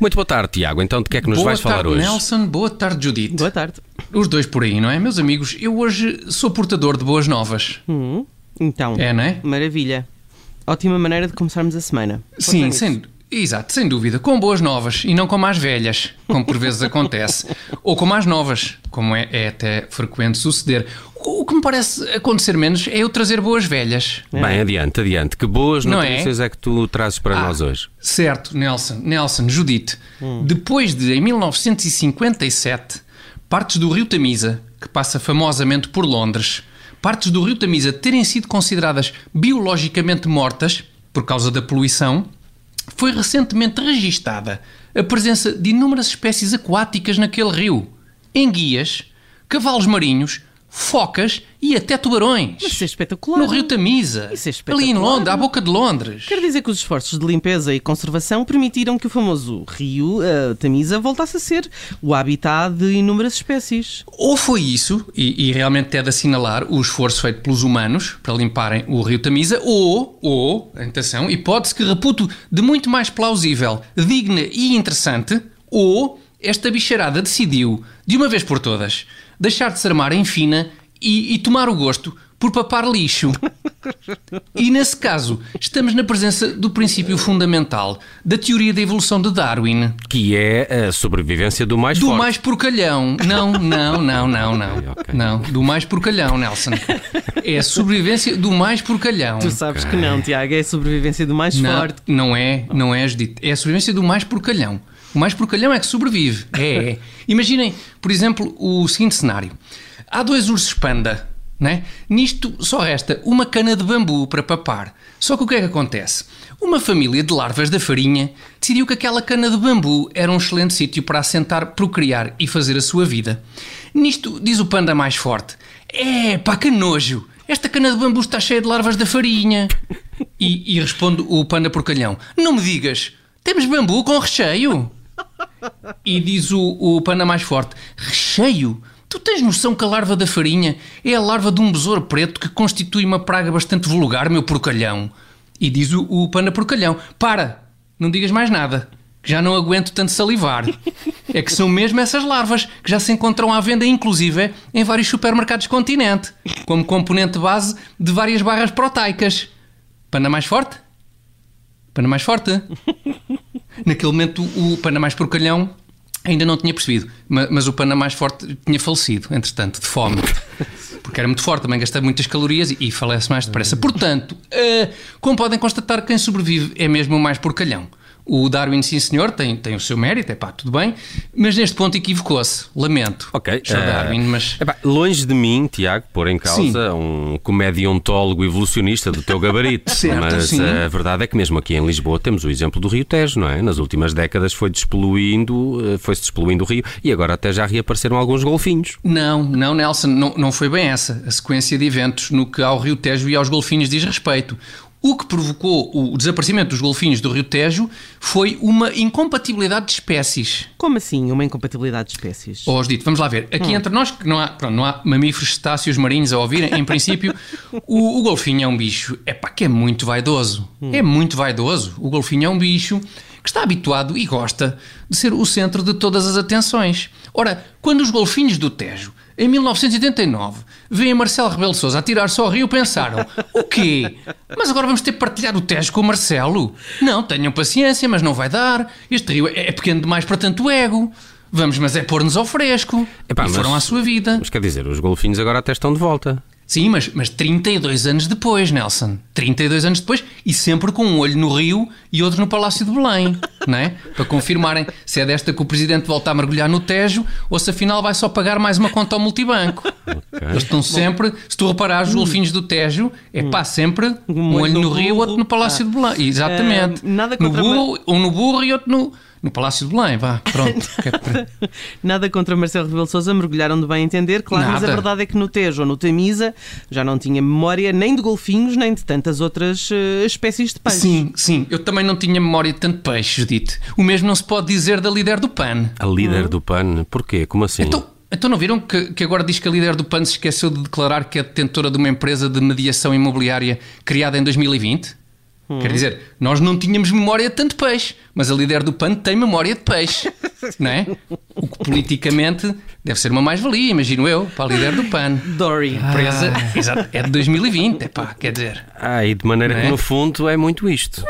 Muito boa tarde, Tiago. Então, de que é que nos boa vais falar tarde, hoje? Nelson. Boa tarde, Judite. Boa tarde. Os dois por aí, não é? Meus amigos, eu hoje sou portador de boas novas. Hum, então, É, não é? maravilha. Ótima maneira de começarmos a semana. Sim, sem, exato, sem dúvida. Com boas novas e não com mais velhas, como por vezes acontece. Ou com mais novas, como é, é até frequente suceder. O, que me parece acontecer menos é eu trazer boas velhas. Bem, adiante, adiante. Que boas Não é? notícias é? que tu trazes para Ah, nós hoje? Certo, Nelson, Nelson, Judite. Depois de, em 1957, partes do rio Tamisa, que passa famosamente por Londres, partes do rio Tamisa terem sido consideradas biologicamente mortas por causa da poluição, foi recentemente registada a presença de inúmeras espécies aquáticas naquele rio. Enguias, cavalos marinhos, focas e até tubarões. Isso é espetacular. No rio Tamisa, Isso é ali em espetacular. Londres, à boca de Londres. Quer dizer que os esforços de limpeza e conservação permitiram que o famoso rio a Tamisa voltasse a ser o habitat de inúmeras espécies. Ou foi isso, e, e realmente é de assinalar o esforço feito pelos humanos para limparem o rio Tamisa, ou, ou, atenção, hipótese que reputo de muito mais plausível, digna e interessante, ou esta bicharada decidiu, de uma vez por todas, deixar de se armar em fina e, e tomar o gosto por papar lixo. E nesse caso, estamos na presença do princípio fundamental da teoria da evolução de Darwin. Que é a sobrevivência do mais Do forte. mais porcalhão. Não, não, não, não, não. Ok, ok. Não, do mais porcalhão, Nelson. É a sobrevivência do mais porcalhão. Tu sabes que não, Tiago, é a sobrevivência do mais Não, forte. não é, não é, Judite. É a sobrevivência do mais porcalhão. O mais porcalhão é que sobrevive. É, é. Imaginem, por exemplo, o seguinte cenário. Há dois ursos panda, né? Nisto só resta uma cana de bambu para papar. Só que o que é que acontece? Uma família de larvas da farinha decidiu que aquela cana de bambu era um excelente sítio para assentar, procriar e fazer a sua vida. Nisto diz o panda mais forte: É, pá, que nojo! Esta cana de bambu está cheia de larvas da farinha. E, e responde o panda porcalhão: Não me digas, temos bambu com recheio? E diz o, o panda mais forte: Recheio? Tu tens noção que a larva da farinha é a larva de um besouro preto que constitui uma praga bastante vulgar, meu porcalhão? E diz o, o panda porcalhão: Para, não digas mais nada, que já não aguento tanto salivar. É que são mesmo essas larvas que já se encontram à venda, inclusive em vários supermercados continente, como componente base de várias barras proteicas. Panda mais forte? Panda mais forte? Naquele momento, o panda mais porcalhão ainda não tinha percebido, ma- mas o panda mais forte tinha falecido, entretanto, de fome. Porque era muito forte, também gastava muitas calorias e, e falece mais depressa. Portanto, eh, como podem constatar, quem sobrevive é mesmo o mais porcalhão. O Darwin, sim senhor, tem, tem o seu mérito, é pá, tudo bem, mas neste ponto equivocou-se. Lamento. Ok. Sr. eh, Darwin, mas. epá, longe de mim, Tiago, pôr em causa um comediontólogo evolucionista do teu gabarito. Certo, Mas sim. a verdade é que mesmo aqui em Lisboa temos o exemplo do Rio Tejo, não é? Nas últimas décadas foi despoluindo, eh, foi-se despoluindo o rio e agora até já reapareceram alguns golfinhos. Não, não, Nelson, não, não foi bem essa a sequência de eventos no que ao Rio Tejo e aos golfinhos diz respeito. O que provocou o desaparecimento dos golfinhos do Rio Tejo foi uma incompatibilidade de espécies. Como assim, uma incompatibilidade de espécies? Ó, dito, vamos lá ver. Aqui entre nós, que não há, pronto, não há mamíferos cetáceos marinhos a ouvirem, em princípio, o, o golfinho é um bicho é pá, que é muito vaidoso. É muito vaidoso. O golfinho é um bicho que está habituado e gosta de ser o centro de todas as atenções. Ora, quando os golfinhos do Tejo, em 1989, veem Marcelo Rebelo de Sousa a tirar-se ao rio, pensaram: o quê? Mas agora vamos ter que partilhar o Tejo com o Marcelo? Não, tenham paciência, mas não vai dar. Este rio é pequeno demais para tanto ego. Vamos, mas é pôr-nos ao fresco. Epá, e mas- foram à sua vida. Mas quer dizer, os golfinhos agora até estão de volta. Sim, mas, mas 32 anos depois, Nelson. 32 anos depois e sempre com um olho no Rio e outro no Palácio de Belém, não é? Para confirmarem se é desta que o Presidente volta a mergulhar no Tejo ou se afinal vai só pagar mais uma conta ao multibanco. Eles estão sempre, se tu reparares, os golfinhos do Tejo, é pá, sempre um olho no Rio, outro no Palácio de Belém. Exatamente. Ah, nada no contra- burro, um no burro e outro no, no Palácio de Belém. Vá, pronto. Que é Nada contra Marcelo Rebelo Sousa, mergulharam de bem entender, claro, mas a Nada. verdade é que no Tejo ou no Tamisa já não tinha memória nem de golfinhos, nem de tantas outras eh, espécies de peixe. Sim, sim. Eu também não tinha memória de tanto peixe, Judite. O mesmo não se pode dizer da líder do PAN. A líder do PAN, porquê? Como assim? Então, Então não viram que, que agora diz que a líder do PAN se esqueceu de declarar que é detentora de uma empresa de mediação imobiliária criada em 2020? Quer dizer, nós não tínhamos memória de tanto peixe, mas a líder do PAN tem memória de peixe, não é? O que politicamente deve ser uma mais-valia, imagino eu, para a líder do PAN. Dory. A empresa exato, é de 2020, epá, quer dizer. Ah, e de maneira é? que no fundo é muito isto.